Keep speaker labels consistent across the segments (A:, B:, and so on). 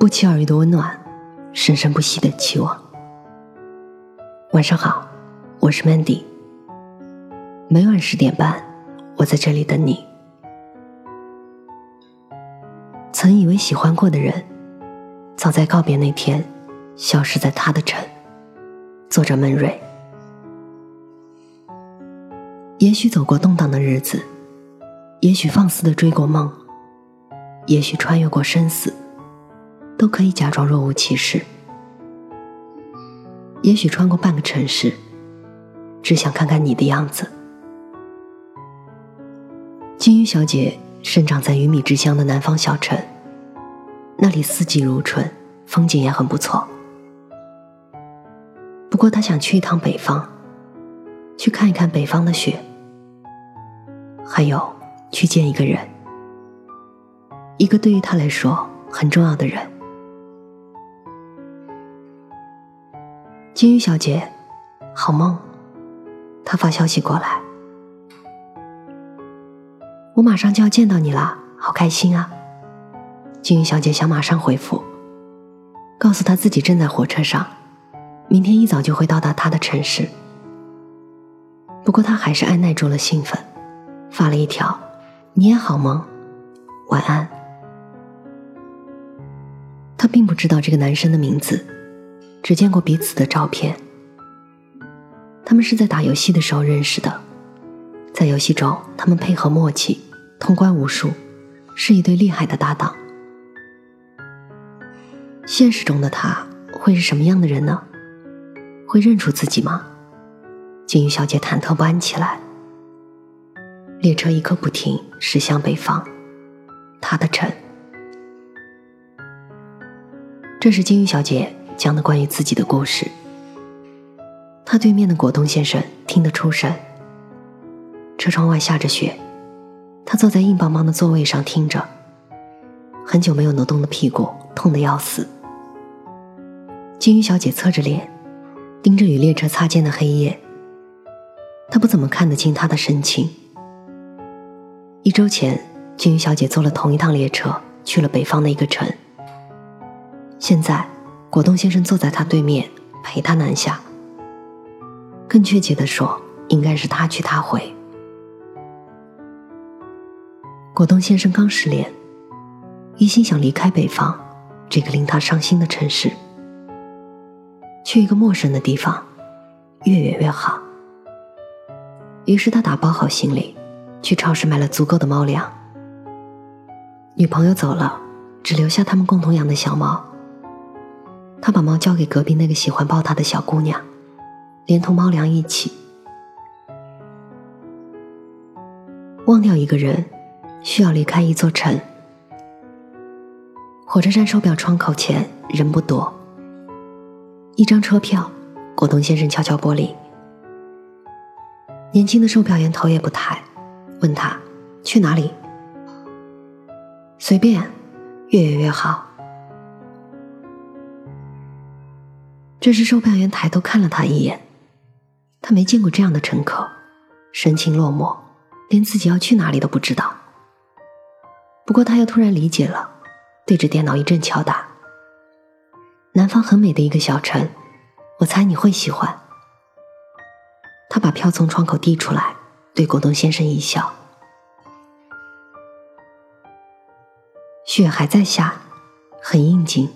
A: 不期而遇的温暖，生生不息的期望。晚上好，我是 Mandy。每晚十点半，我在这里等你。曾以为喜欢过的人，早在告别那天，消失在他的城。作者闷瑞。也许走过动荡的日子，也许放肆的追过梦，也许穿越过生死。都可以假装若无其事。也许穿过半个城市，只想看看你的样子。金鱼小姐生长在鱼米之乡的南方小城，那里四季如春，风景也很不错。不过她想去一趟北方，去看一看北方的雪，还有去见一个人，一个对于她来说很重要的人。金鱼小姐，好梦。他发消息过来，我马上就要见到你了，好开心啊！金鱼小姐想马上回复，告诉他自己正在火车上，明天一早就会到达他的城市。不过她还是按耐住了兴奋，发了一条：“你也好梦，晚安。”她并不知道这个男生的名字。只见过彼此的照片。他们是在打游戏的时候认识的，在游戏中，他们配合默契，通关无数，是一对厉害的搭档。现实中的他会是什么样的人呢？会认出自己吗？金鱼小姐忐忑不安起来。列车一刻不停驶向北方，他的城。这是金鱼小姐。讲的关于自己的故事。他对面的果冻先生听得出神。车窗外下着雪，他坐在硬邦邦的座位上听着。很久没有挪动的屁股痛得要死。金鱼小姐侧着脸，盯着与列车擦肩的黑夜。她不怎么看得清他的神情。一周前，金鱼小姐坐了同一趟列车去了北方的一个城。现在。果冻先生坐在他对面，陪他南下。更确切的说，应该是他去他回。果冻先生刚失恋，一心想离开北方这个令他伤心的城市，去一个陌生的地方，越远越好。于是他打包好行李，去超市买了足够的猫粮。女朋友走了，只留下他们共同养的小猫。他把猫交给隔壁那个喜欢抱他的小姑娘，连同猫粮一起。忘掉一个人，需要离开一座城。火车站售票窗口前人不多。一张车票，果冻先生敲敲玻璃。年轻的售票员头也不抬，问他去哪里？随便，越远越好。这时，售票员抬头看了他一眼，他没见过这样的乘客，神情落寞，连自己要去哪里都不知道。不过他又突然理解了，对着电脑一阵敲打。南方很美的一个小城，我猜你会喜欢。他把票从窗口递出来，对果冻先生一笑。雪还在下，很应景。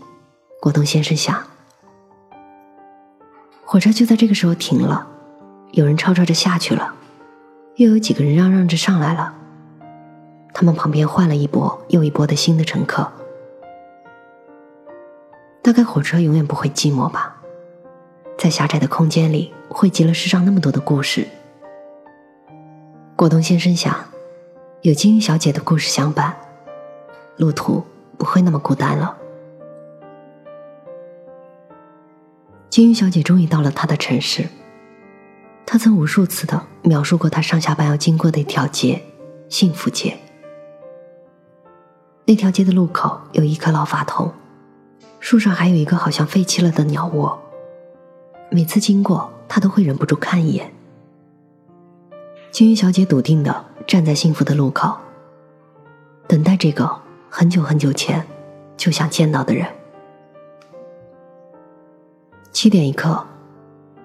A: 果冻先生想。火车就在这个时候停了，有人吵吵着下去了，又有几个人嚷嚷着上来了。他们旁边换了一波又一波的新的乘客。大概火车永远不会寂寞吧，在狭窄的空间里汇集了世上那么多的故事。果冻先生想，有金鱼小姐的故事相伴，路途不会那么孤单了。金鱼小姐终于到了她的城市。她曾无数次的描述过她上下班要经过的一条街——幸福街。那条街的路口有一棵老法桐，树上还有一个好像废弃了的鸟窝。每次经过，她都会忍不住看一眼。金鱼小姐笃定的站在幸福的路口，等待这个很久很久前就想见到的人。七点一刻，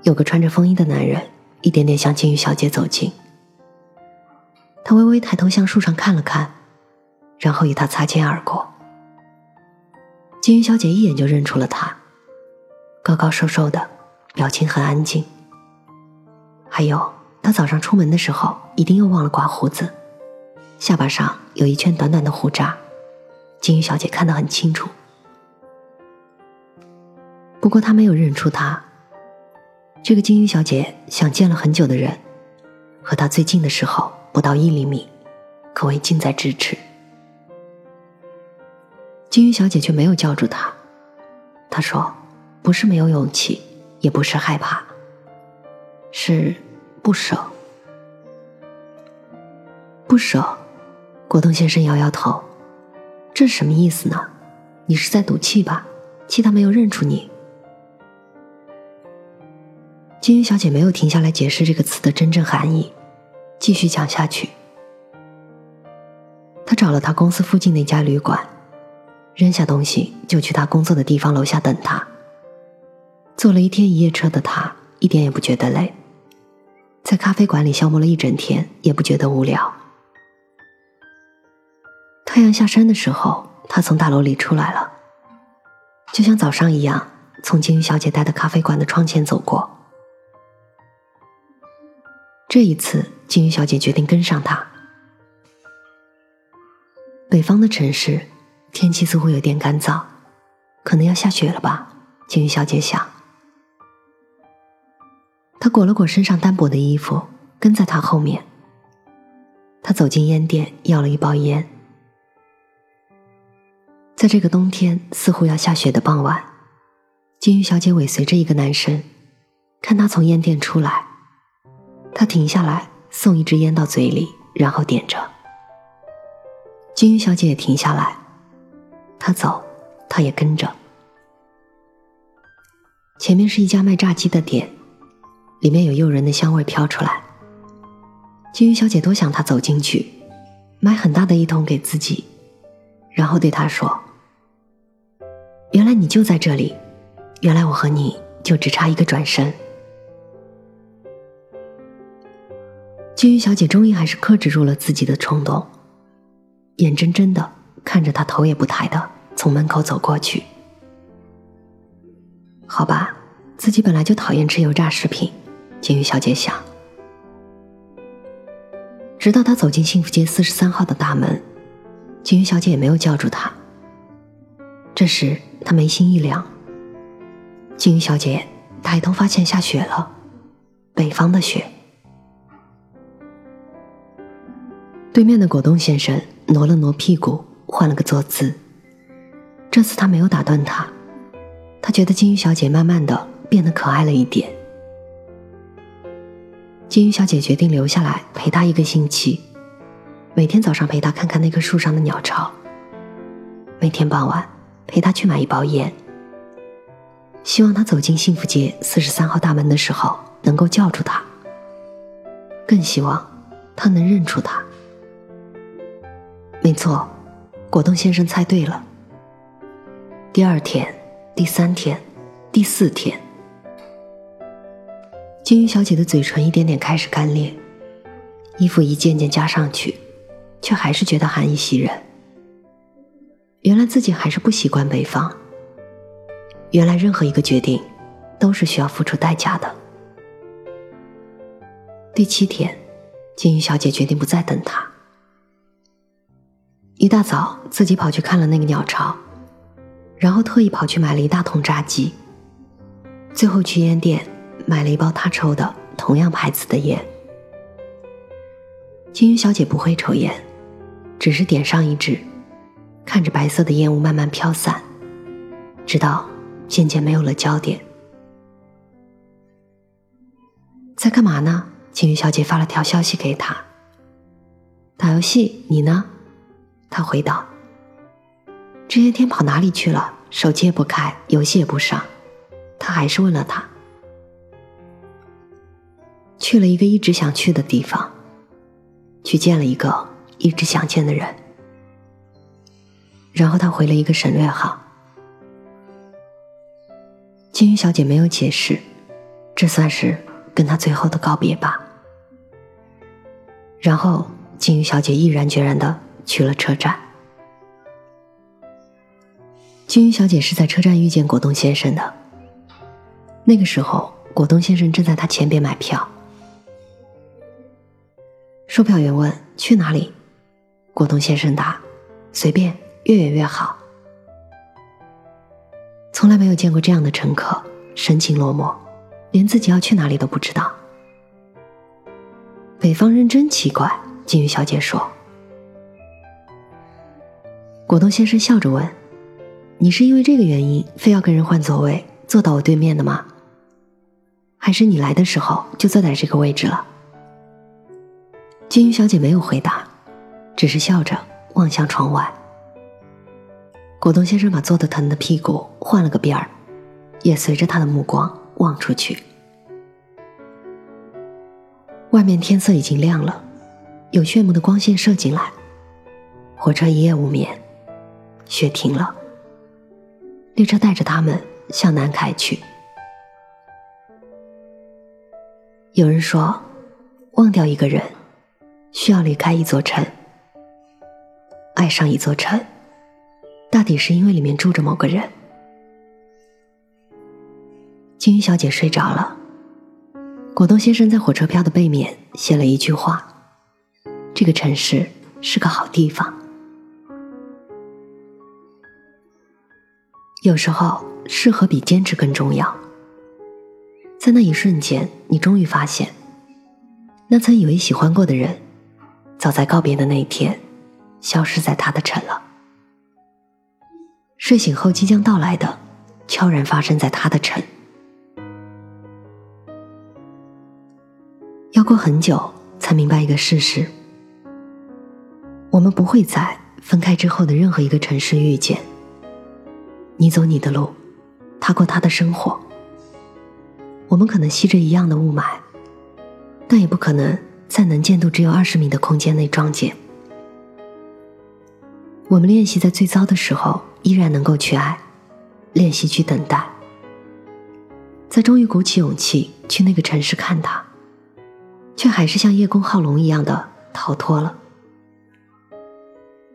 A: 有个穿着风衣的男人一点点向金鱼小姐走近。他微微抬头向树上看了看，然后与她擦肩而过。金鱼小姐一眼就认出了他，高高瘦瘦的，表情很安静。还有，他早上出门的时候一定又忘了刮胡子，下巴上有一圈短短的胡渣，金鱼小姐看得很清楚。不过他没有认出他。这个金鱼小姐想见了很久的人，和她最近的时候不到一厘米，可谓近在咫尺。金鱼小姐却没有叫住他，她说：“不是没有勇气，也不是害怕，是不舍。不舍。”果冻先生摇摇头：“这是什么意思呢？你是在赌气吧？气他没有认出你？”金鱼小姐没有停下来解释这个词的真正含义，继续讲下去。她找了他公司附近那家旅馆。扔下东西就去他工作的地方楼下等他。坐了一天一夜车的他一点也不觉得累，在咖啡馆里消磨了一整天也不觉得无聊。太阳下山的时候，他从大楼里出来了，就像早上一样，从金鱼小姐待的咖啡馆的窗前走过。这一次，金鱼小姐决定跟上他。北方的城市。天气似乎有点干燥，可能要下雪了吧？金鱼小姐想。她裹了裹身上单薄的衣服，跟在他后面。她走进烟店，要了一包烟。在这个冬天似乎要下雪的傍晚，金鱼小姐尾随着一个男生，看他从烟店出来，他停下来送一支烟到嘴里，然后点着。金鱼小姐也停下来。他走，他也跟着。前面是一家卖炸鸡的店，里面有诱人的香味飘出来。金鱼小姐多想他走进去，买很大的一桶给自己，然后对他说：“原来你就在这里，原来我和你就只差一个转身。”金鱼小姐终于还是克制住了自己的冲动，眼睁睁的。看着他头也不抬的从门口走过去。好吧，自己本来就讨厌吃油炸食品，金鱼小姐想。直到他走进幸福街四十三号的大门，金鱼小姐也没有叫住他。这时她眉心一凉。金鱼小姐抬头发现下雪了，北方的雪。对面的果冻先生挪了挪屁股。换了个坐姿。这次他没有打断他，他觉得金鱼小姐慢慢的变得可爱了一点。金鱼小姐决定留下来陪他一个星期，每天早上陪他看看那棵树上的鸟巢，每天傍晚陪他去买一包烟。希望他走进幸福街四十三号大门的时候能够叫住他，更希望他能认出他。没错。果冻先生猜对了。第二天、第三天、第四天，金鱼小姐的嘴唇一点点开始干裂，衣服一件件加上去，却还是觉得寒意袭人。原来自己还是不习惯北方。原来任何一个决定，都是需要付出代价的。第七天，金鱼小姐决定不再等他。一大早，自己跑去看了那个鸟巢，然后特意跑去买了一大桶炸鸡。最后去烟店买了一包他抽的同样牌子的烟。金鱼小姐不会抽烟，只是点上一支，看着白色的烟雾慢慢飘散，直到渐渐没有了焦点。在干嘛呢？金鱼小姐发了条消息给他。打游戏，你呢？他回道：“这些天跑哪里去了？手机也不开，游戏也不上。”他还是问了他：“去了一个一直想去的地方，去见了一个一直想见的人。”然后他回了一个省略号。金鱼小姐没有解释，这算是跟他最后的告别吧。然后，金鱼小姐毅然决然的去了车站。金鱼小姐是在车站遇见果冻先生的。那个时候，果冻先生正在他前边买票。售票员问：“去哪里？”果冻先生答：“随便，越远越好。”从来没有见过这样的乘客，神情落寞，连自己要去哪里都不知道。北方人真奇怪，金鱼小姐说。果冻先生笑着问：“你是因为这个原因，非要跟人换座位，坐到我对面的吗？还是你来的时候就坐在这个位置了？”金鱼小姐没有回答，只是笑着望向窗外。果冻先生把坐得疼的屁股换了个边儿，也随着他的目光望出去。外面天色已经亮了，有炫目的光线射进来。火车一夜无眠，雪停了。列车带着他们向南开去。有人说，忘掉一个人。需要离开一座城，爱上一座城，大抵是因为里面住着某个人。金鱼小姐睡着了，果冻先生在火车票的背面写了一句话：“这个城市是个好地方。”有时候，适合比坚持更重要。在那一瞬间，你终于发现，那曾以为喜欢过的人。早在告别的那一天，消失在他的城了。睡醒后即将到来的，悄然发生在他的城。要过很久才明白一个事实：我们不会在分开之后的任何一个城市遇见。你走你的路，他过他的生活。我们可能吸着一样的雾霾，但也不可能。在能见度只有二十米的空间内撞见，我们练习在最糟的时候依然能够去爱，练习去等待，在终于鼓起勇气去那个城市看他，却还是像叶公好龙一样的逃脱了。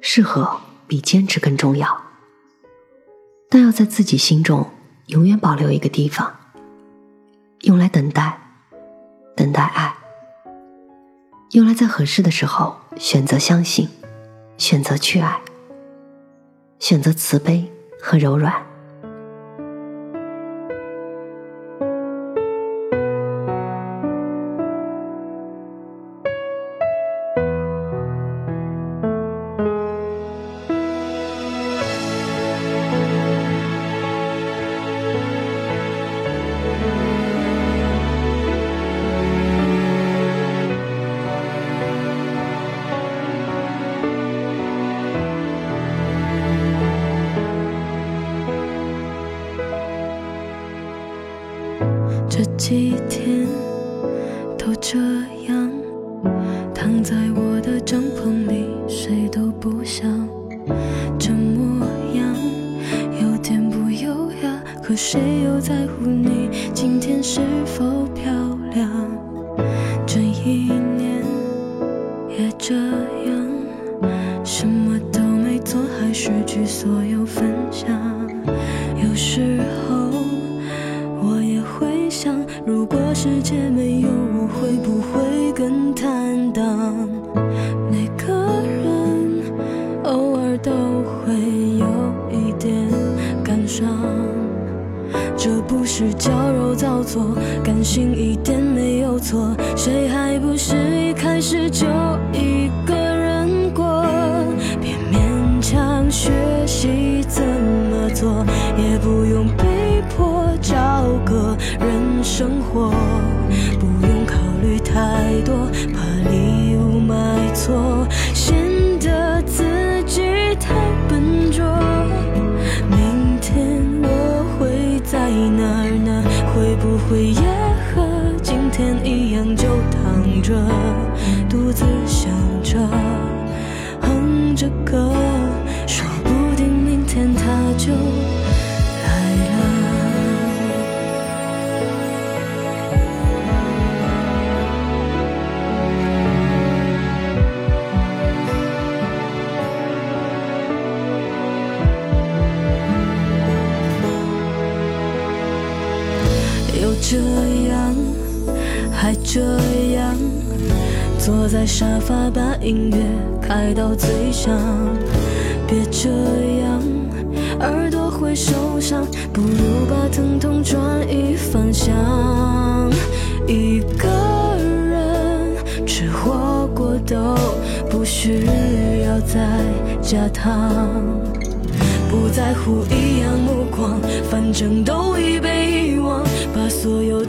A: 适合比坚持更重要，但要在自己心中永远保留一个地方，用来等待，等待爱。用来在合适的时候选择相信，选择去爱，选择慈悲和柔软。
B: 几天都这样，躺在我的帐篷里，谁都不想。这模样有点不优雅，可谁又在乎你今天是否这不是矫揉造作，感性一点没有错。谁还不是一开始就一个人过？别勉强学习怎么做，也不用被迫找个人。生活不用考虑太多，怕礼物买错，会也和今天一样，就躺着，独自想着，哼着歌，说不定明天他就这样，还这样，坐在沙发把音乐开到最响。别这样，耳朵会受伤，不如把疼痛转移方向。一个人吃火锅都不需要再加糖。不在乎异样目光，反正都已被遗忘，所有